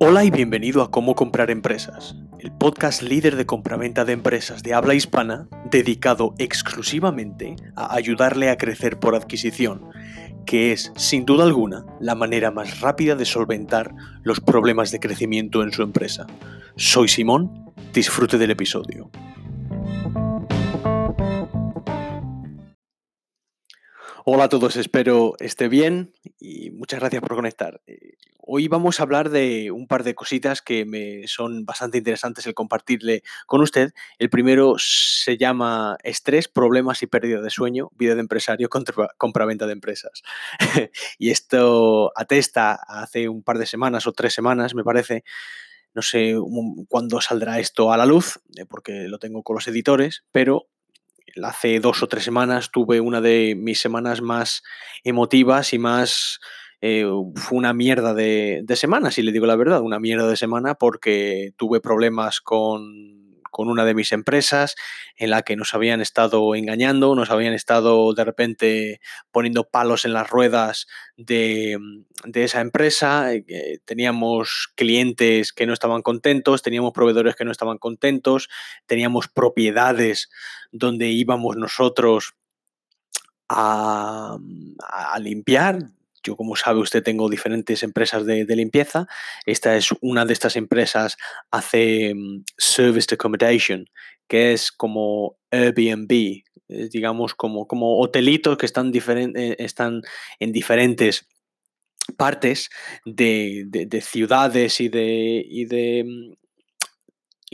Hola y bienvenido a Cómo comprar empresas, el podcast líder de compraventa de empresas de habla hispana dedicado exclusivamente a ayudarle a crecer por adquisición, que es, sin duda alguna, la manera más rápida de solventar los problemas de crecimiento en su empresa. Soy Simón, disfrute del episodio. Hola a todos, espero esté bien y muchas gracias por conectar. Hoy vamos a hablar de un par de cositas que me son bastante interesantes el compartirle con usted. El primero se llama estrés, problemas y pérdida de sueño, vida de empresario compraventa de empresas. y esto atesta hace un par de semanas o tres semanas, me parece, no sé cuándo saldrá esto a la luz, eh, porque lo tengo con los editores, pero hace dos o tres semanas tuve una de mis semanas más emotivas y más... Eh, fue una mierda de, de semana, si le digo la verdad, una mierda de semana porque tuve problemas con con una de mis empresas en la que nos habían estado engañando, nos habían estado de repente poniendo palos en las ruedas de, esa empresa, eh, teníamos clientes que no estaban contentos, teníamos proveedores que no estaban contentos, teníamos propiedades donde íbamos nosotros a, a limpiar, yo, como sabe usted, tengo diferentes empresas de, limpieza. Esta es una de estas empresas, hace mm, service accommodation, que es como Airbnb, digamos, como, como hotelitos que están, eh, están en diferentes partes de, de, ciudades y de, y de mm,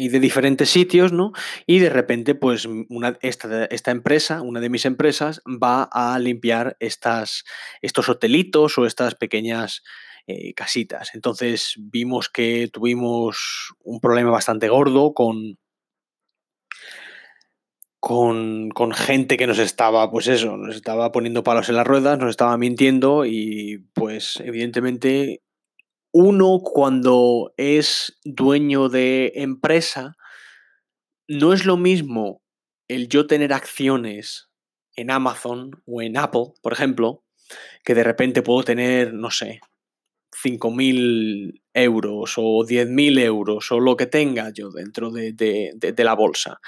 y de diferentes sitios, ¿no? Y de repente, pues, una, esta, empresa, una de mis empresas, va a limpiar estos hotelitos o estas pequeñas eh, casitas. Entonces vimos que tuvimos un problema bastante gordo con, con, con, gente que nos estaba, pues eso, nos estaba poniendo palos en las ruedas, nos estaba mintiendo y pues evidentemente uno cuando es dueño de empresa, no es lo mismo el yo tener acciones en Amazon o en Apple, por ejemplo, que de repente puedo tener, no sé, 5.000 euros o 10.000 euros o lo que tenga yo dentro de, de la bolsa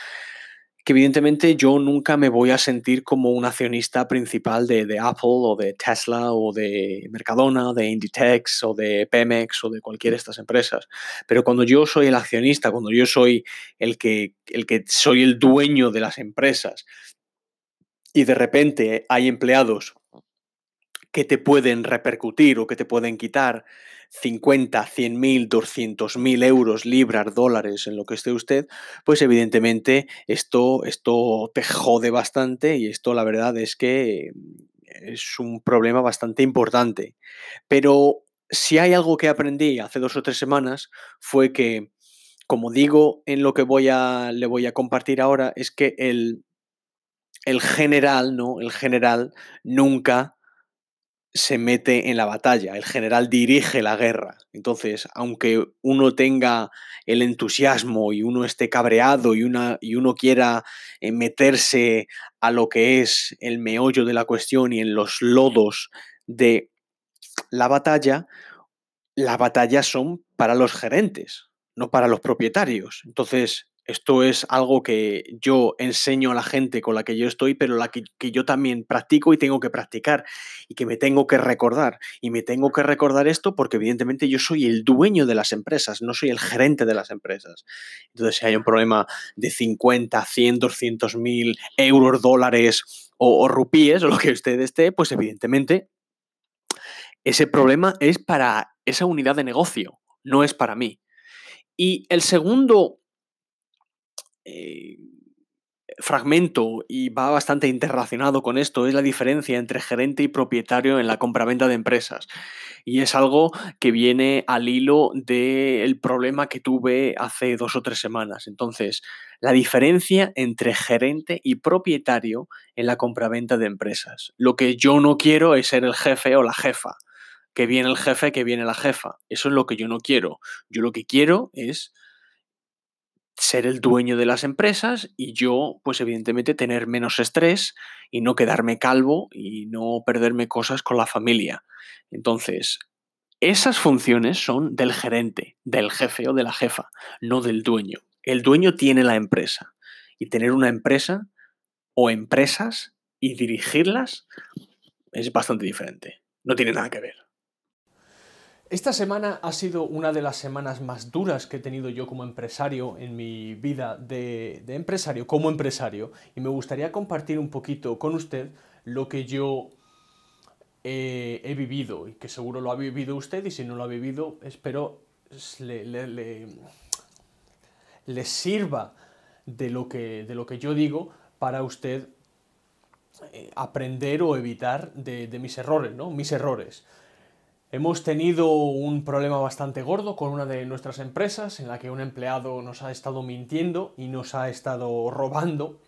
que evidentemente yo nunca me voy a sentir como un accionista principal de, Apple o de Tesla o de Mercadona, de Inditex o de Pemex o de cualquiera de estas empresas. Pero cuando yo soy el accionista, cuando yo soy el que, el que soy el dueño de las empresas y de repente hay empleados que te pueden repercutir o que te pueden quitar 50, 100 mil, 200 mil euros, libras, dólares, en lo que esté usted, pues evidentemente esto, esto te jode bastante y esto la verdad es que es un problema bastante importante. Pero si hay algo que aprendí hace dos o tres semanas fue que, como digo en lo que voy a, le voy a compartir ahora, es que el, el general, ¿no? El general nunca se mete en la batalla, el general dirige la guerra. Entonces, aunque uno tenga el entusiasmo y uno esté cabreado y, una, y uno quiera eh, meterse a lo que es el meollo de la cuestión y en los lodos de la batalla, la batalla son para los gerentes, no para los propietarios. Entonces, esto es algo que yo enseño a la gente con la que yo estoy, pero la que, yo también practico y tengo que practicar y que me tengo que recordar. Y me tengo que recordar esto porque evidentemente yo soy el dueño de las empresas, no soy el gerente de las empresas. Entonces, si hay un problema de 50, 100, 200 mil euros, dólares o, o rupíes o lo que usted esté, pues evidentemente ese problema es para esa unidad de negocio, no es para mí. Y el segundo eh, fragmento y va bastante interrelacionado con esto es la diferencia entre gerente y propietario en la compraventa de empresas. Y es algo que viene al hilo del problema que tuve hace dos o tres semanas. Entonces, la diferencia entre gerente y propietario en la compraventa de empresas. Lo que yo no quiero es ser el jefe o la jefa. Que viene el jefe, que viene la jefa. Eso es lo que yo no quiero. Yo lo que quiero es ser el dueño de las empresas y yo, pues evidentemente, tener menos estrés y no quedarme calvo y no perderme cosas con la familia. Entonces, esas funciones son del gerente, del jefe o de la jefa, no del dueño. El dueño tiene la empresa y tener una empresa o empresas y dirigirlas es bastante diferente. No tiene nada que ver. Esta semana ha sido una de las semanas más duras que he tenido yo como empresario en mi vida de, empresario, como empresario, y me gustaría compartir un poquito con usted lo que yo he vivido y que seguro lo ha vivido usted y si no lo ha vivido espero le, sirva de lo, que, de lo que yo digo para usted eh, aprender o evitar de, mis errores, ¿no? Mis errores. Hemos tenido un problema bastante gordo con una de nuestras empresas en la que un empleado nos ha estado mintiendo y nos ha estado robando.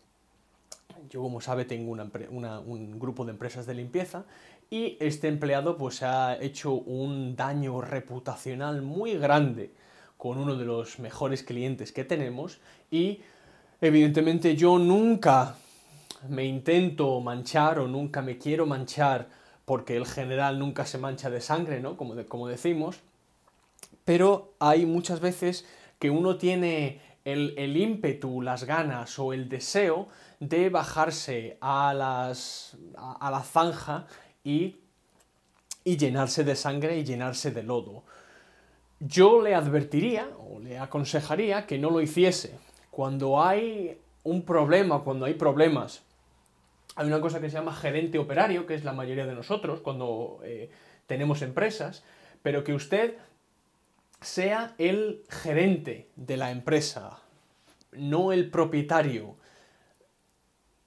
Yo, como sabe, tengo un grupo de empresas de limpieza y este empleado pues ha hecho un daño reputacional muy grande con uno de los mejores clientes que tenemos y evidentemente yo nunca me intento manchar o nunca me quiero manchar porque el general nunca se mancha de sangre, ¿no? Como, como decimos, pero hay muchas veces que uno tiene el, el, ímpetu, las ganas o el deseo de bajarse a, las, a la zanja y, llenarse de sangre y llenarse de lodo. Yo le advertiría o le aconsejaría que no lo hiciese. Cuando hay un problema, cuando hay problemas, hay una cosa que se llama gerente operario, que es la mayoría de nosotros cuando eh, tenemos empresas, pero que usted sea el gerente de la empresa, no el propietario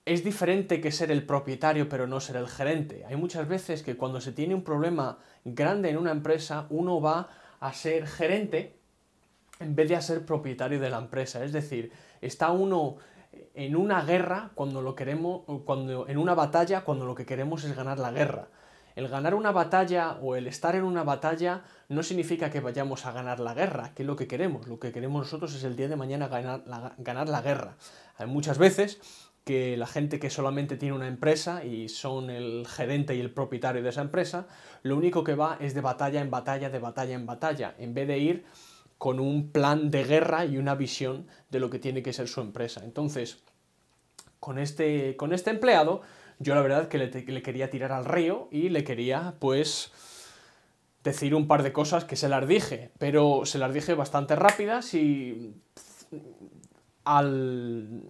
es diferente que ser el propietario pero no ser el gerente. Hay muchas veces que cuando se tiene un problema grande en una empresa, uno va a ser gerente en vez de a ser propietario de la empresa. Es decir, está uno en una guerra cuando lo queremos, cuando, en una batalla cuando lo que queremos es ganar la guerra. El ganar una batalla o el estar en una batalla no significa que vayamos a ganar la guerra, que es lo que queremos. Lo que queremos nosotros es el día de mañana ganar la, ganar la guerra. Hay muchas veces que la gente que solamente tiene una empresa y son el gerente y el propietario de esa empresa, lo único que va es de batalla en batalla, de batalla en batalla, en vez de ir con un plan de guerra y una visión de lo que tiene que ser su empresa. Entonces, con este, con este empleado, yo la verdad que le, le quería tirar al río y le quería, pues, decir un par de cosas que se las dije, pero se las dije bastante rápidas y al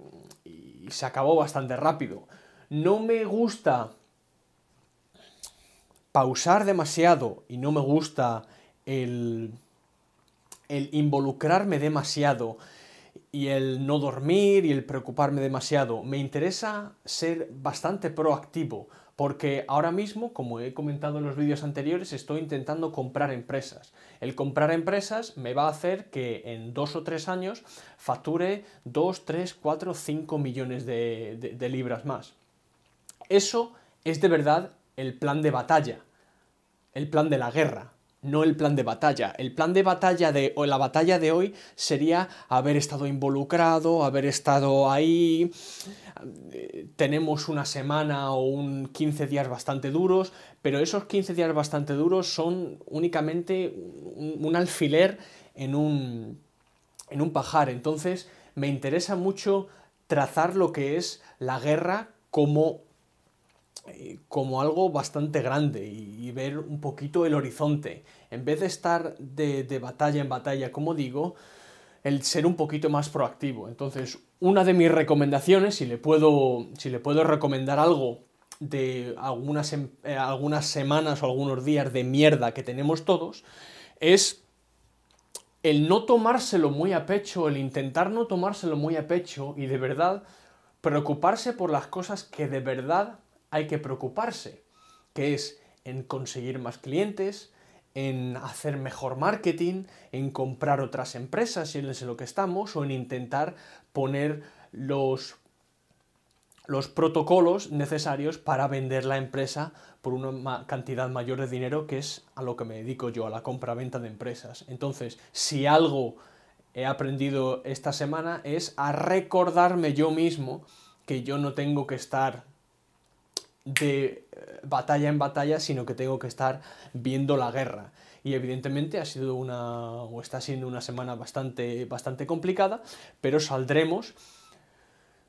y se acabó bastante rápido. No me gusta pausar demasiado y no me gusta el, el involucrarme demasiado y el no dormir y el preocuparme demasiado. Me interesa ser bastante proactivo porque ahora mismo, como he comentado en los vídeos anteriores, estoy intentando comprar empresas. El comprar empresas me va a hacer que en dos o tres años facture 2, 3, 4, 5 millones de, de libras más. Eso es de verdad el plan de batalla, el plan de la guerra no el plan de batalla. El plan de batalla de o la batalla de hoy sería haber estado involucrado, haber estado ahí. Tenemos una semana o un 15 días bastante duros, pero esos 15 días bastante duros son únicamente un, alfiler en un, en un pajar. Entonces, me interesa mucho trazar lo que es la guerra como como algo bastante grande y, ver un poquito el horizonte. En vez de estar de, batalla en batalla, como digo, el ser un poquito más proactivo. Entonces, una de mis recomendaciones, si le puedo, si le puedo recomendar algo de algunas, em, eh, algunas semanas o algunos días de mierda que tenemos todos, es el no tomárselo muy a pecho, el intentar no tomárselo muy a pecho y de verdad preocuparse por las cosas que de verdad hay que preocuparse, que es en conseguir más clientes, en hacer mejor marketing, en comprar otras empresas, si es en lo que estamos, o en intentar poner los, los protocolos necesarios para vender la empresa por una cantidad mayor de dinero, que es a lo que me dedico yo, a la compra-venta de empresas. Entonces, si algo he aprendido esta semana es a recordarme yo mismo que yo no tengo que estar de eh, batalla en batalla, sino que tengo que estar viendo la guerra. Y evidentemente ha sido una, o está siendo una semana bastante, bastante complicada, pero saldremos,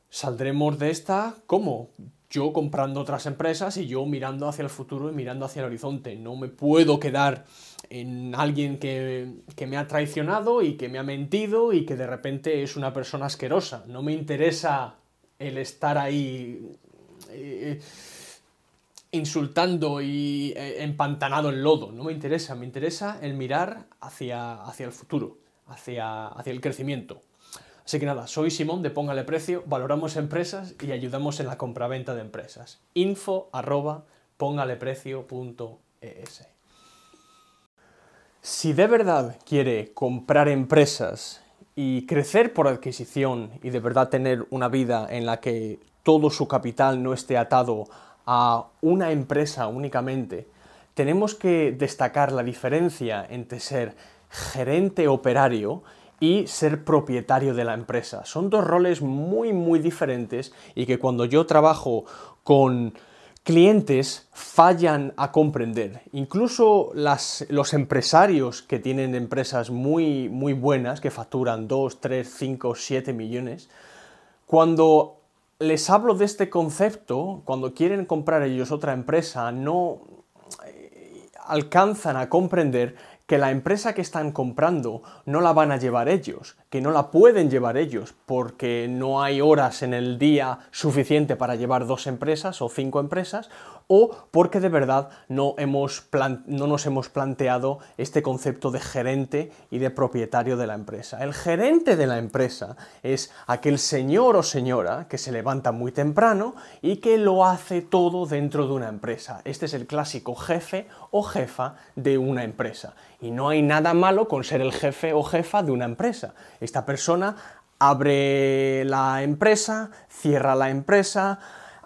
saldremos de esta, ¿cómo? Yo comprando otras empresas y yo mirando hacia el futuro y mirando hacia el horizonte. No me puedo quedar en alguien que, que, me ha traicionado y que me ha mentido y que de repente es una persona asquerosa. No me interesa el estar ahí eh, insultando y eh, empantanado en lodo. No me interesa, me interesa el mirar hacia, hacia el futuro, hacia, hacia el crecimiento. Así que nada, soy Simón de Póngale Precio, valoramos empresas y ayudamos en la compraventa de empresas. info arroba póngaleprecio.es Si de verdad quiere comprar empresas y crecer por adquisición y de verdad tener una vida en la que todo su capital no esté atado a una empresa únicamente, tenemos que destacar la diferencia entre ser gerente operario y ser propietario de la empresa. Son dos roles muy muy diferentes y que cuando yo trabajo con clientes fallan a comprender. Incluso los empresarios que tienen empresas muy, muy buenas, que facturan 2, 3, 5, 7 millones, cuando les hablo de este concepto, cuando quieren comprar ellos otra empresa, no eh, alcanzan a comprender que la empresa que están comprando no la van a llevar ellos, que no la pueden llevar ellos, porque no hay horas en el día suficiente para llevar dos empresas o cinco empresas, o porque de verdad no, hemos no nos hemos planteado este concepto de gerente y de propietario de la empresa. El gerente de la empresa es aquel señor o señora que se levanta muy temprano y que lo hace todo dentro de una empresa. Este es el clásico jefe o jefa de una empresa. Y no hay nada malo con ser el jefe o jefa de una empresa. Esta persona abre la empresa, cierra la empresa,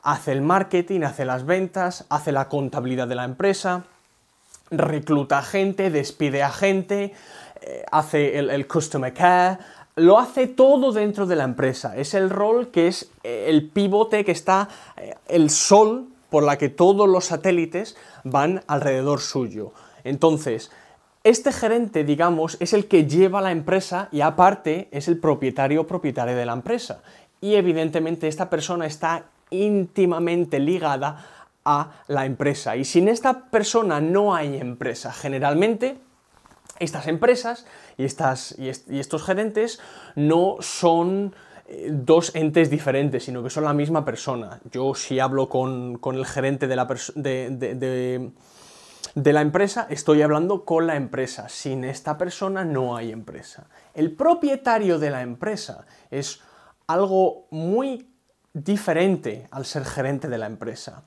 hace el marketing, hace las ventas, hace la contabilidad de la empresa, recluta gente, despide a gente, eh, hace el, customer care, lo hace todo dentro de la empresa. Es el rol que es eh, el pivote que está eh, el sol por la que todos los satélites van alrededor suyo. Entonces, este gerente, digamos, es el que lleva la empresa y aparte es el propietario o propietaria de la empresa. Y evidentemente esta persona está íntimamente ligada a la empresa. Y sin esta persona no hay empresa. Generalmente estas empresas y, estas, y, estos gerentes no son eh, dos entes diferentes, sino que son la misma persona. Yo si hablo con, el gerente de la, de, de la empresa, estoy hablando con la empresa. Sin esta persona no hay empresa. El propietario de la empresa es algo muy diferente al ser gerente de la empresa.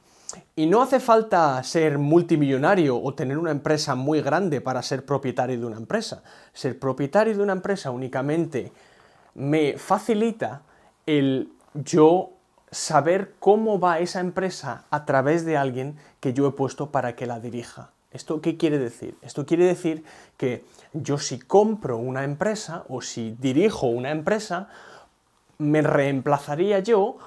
Y no hace falta ser multimillonario o tener una empresa muy grande para ser propietario de una empresa. Ser propietario de una empresa únicamente me facilita el yo saber cómo va esa empresa a través de alguien que yo he puesto para que la dirija. ¿Esto qué quiere decir? Esto quiere decir que yo si compro una empresa o si dirijo una empresa, me reemplazaría yo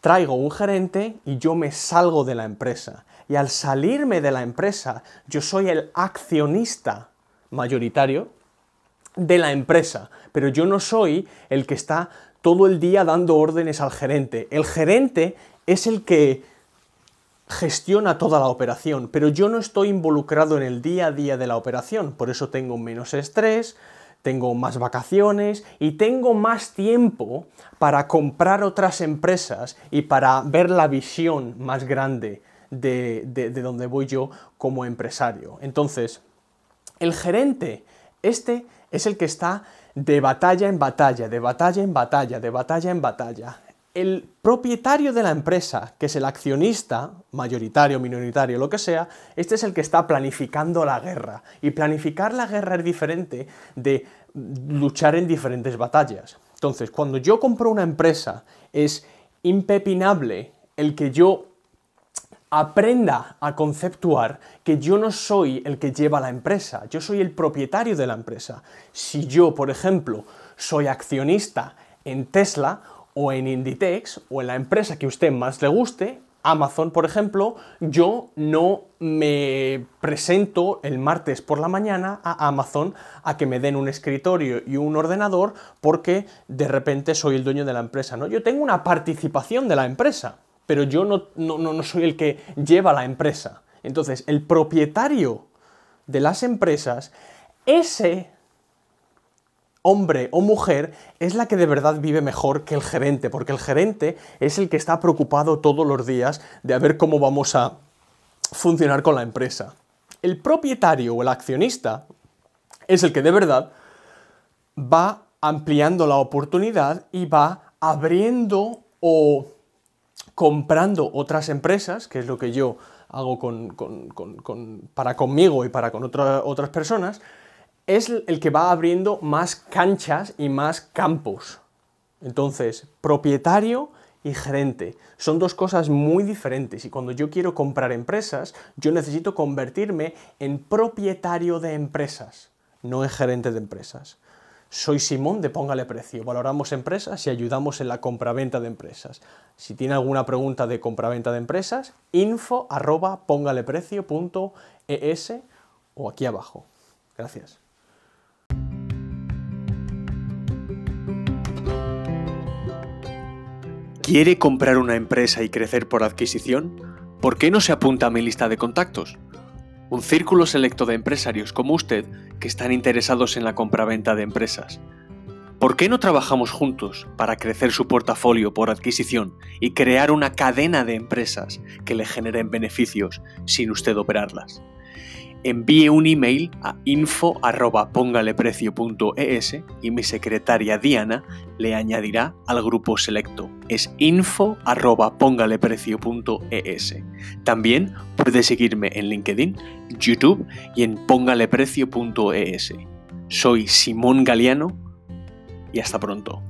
traigo un gerente y yo me salgo de la empresa. Y al salirme de la empresa, yo soy el accionista mayoritario de la empresa, pero yo no soy el que está todo el día dando órdenes al gerente. El gerente es el que gestiona toda la operación, pero yo no estoy involucrado en el día a día de la operación, por eso tengo menos estrés, tengo más vacaciones y tengo más tiempo para comprar otras empresas y para ver la visión más grande de, donde voy yo como empresario. Entonces, el gerente, este es el que está de batalla en batalla, de batalla en batalla, de batalla en batalla. El propietario de la empresa, que es el accionista, mayoritario, minoritario, lo que sea, este es el que está planificando la guerra. Y planificar la guerra es diferente de luchar en diferentes batallas. Entonces, cuando yo compro una empresa, es impepinable el que yo aprenda a conceptuar que yo no soy el que lleva la empresa, yo soy el propietario de la empresa. Si yo, por ejemplo, soy accionista en Tesla o en Inditex o en la empresa que usted más le guste, Amazon, por ejemplo, yo no me presento el martes por la mañana a Amazon a que me den un escritorio y un ordenador porque de repente soy el dueño de la empresa, ¿no? Yo tengo una participación de la empresa, pero yo no, no, no soy el que lleva la empresa. Entonces, el propietario de las empresas, ese hombre o mujer es la que de verdad vive mejor que el gerente, porque el gerente es el que está preocupado todos los días de a ver cómo vamos a funcionar con la empresa. El propietario o el accionista es el que de verdad va ampliando la oportunidad y va abriendo o comprando otras empresas, que es lo que yo hago para conmigo y para con otras personas, es el que va abriendo más canchas y más campos. Entonces, propietario y gerente son dos cosas muy diferentes y cuando yo quiero comprar empresas, yo necesito convertirme en propietario de empresas, no en gerente de empresas. Soy Simón de Póngale Precio. Valoramos empresas y ayudamos en la compraventa de empresas. Si tiene alguna pregunta de compraventa de empresas, info arroba póngaleprecio.es o aquí abajo. Gracias. ¿Quiere comprar una empresa y crecer por adquisición? ¿Por qué no se apunta a mi lista de contactos? Un círculo selecto de empresarios como usted que están interesados en la compraventa de empresas. ¿Por qué no trabajamos juntos para crecer su portafolio por adquisición y crear una cadena de empresas que le generen beneficios sin usted operarlas? envíe un email a info.pongaleprecio.es y mi secretaria Diana le añadirá al grupo selecto. Es info.pongaleprecio.es. También puede seguirme en LinkedIn, YouTube y en pongaleprecio.es. Soy Simón Galeano y hasta pronto.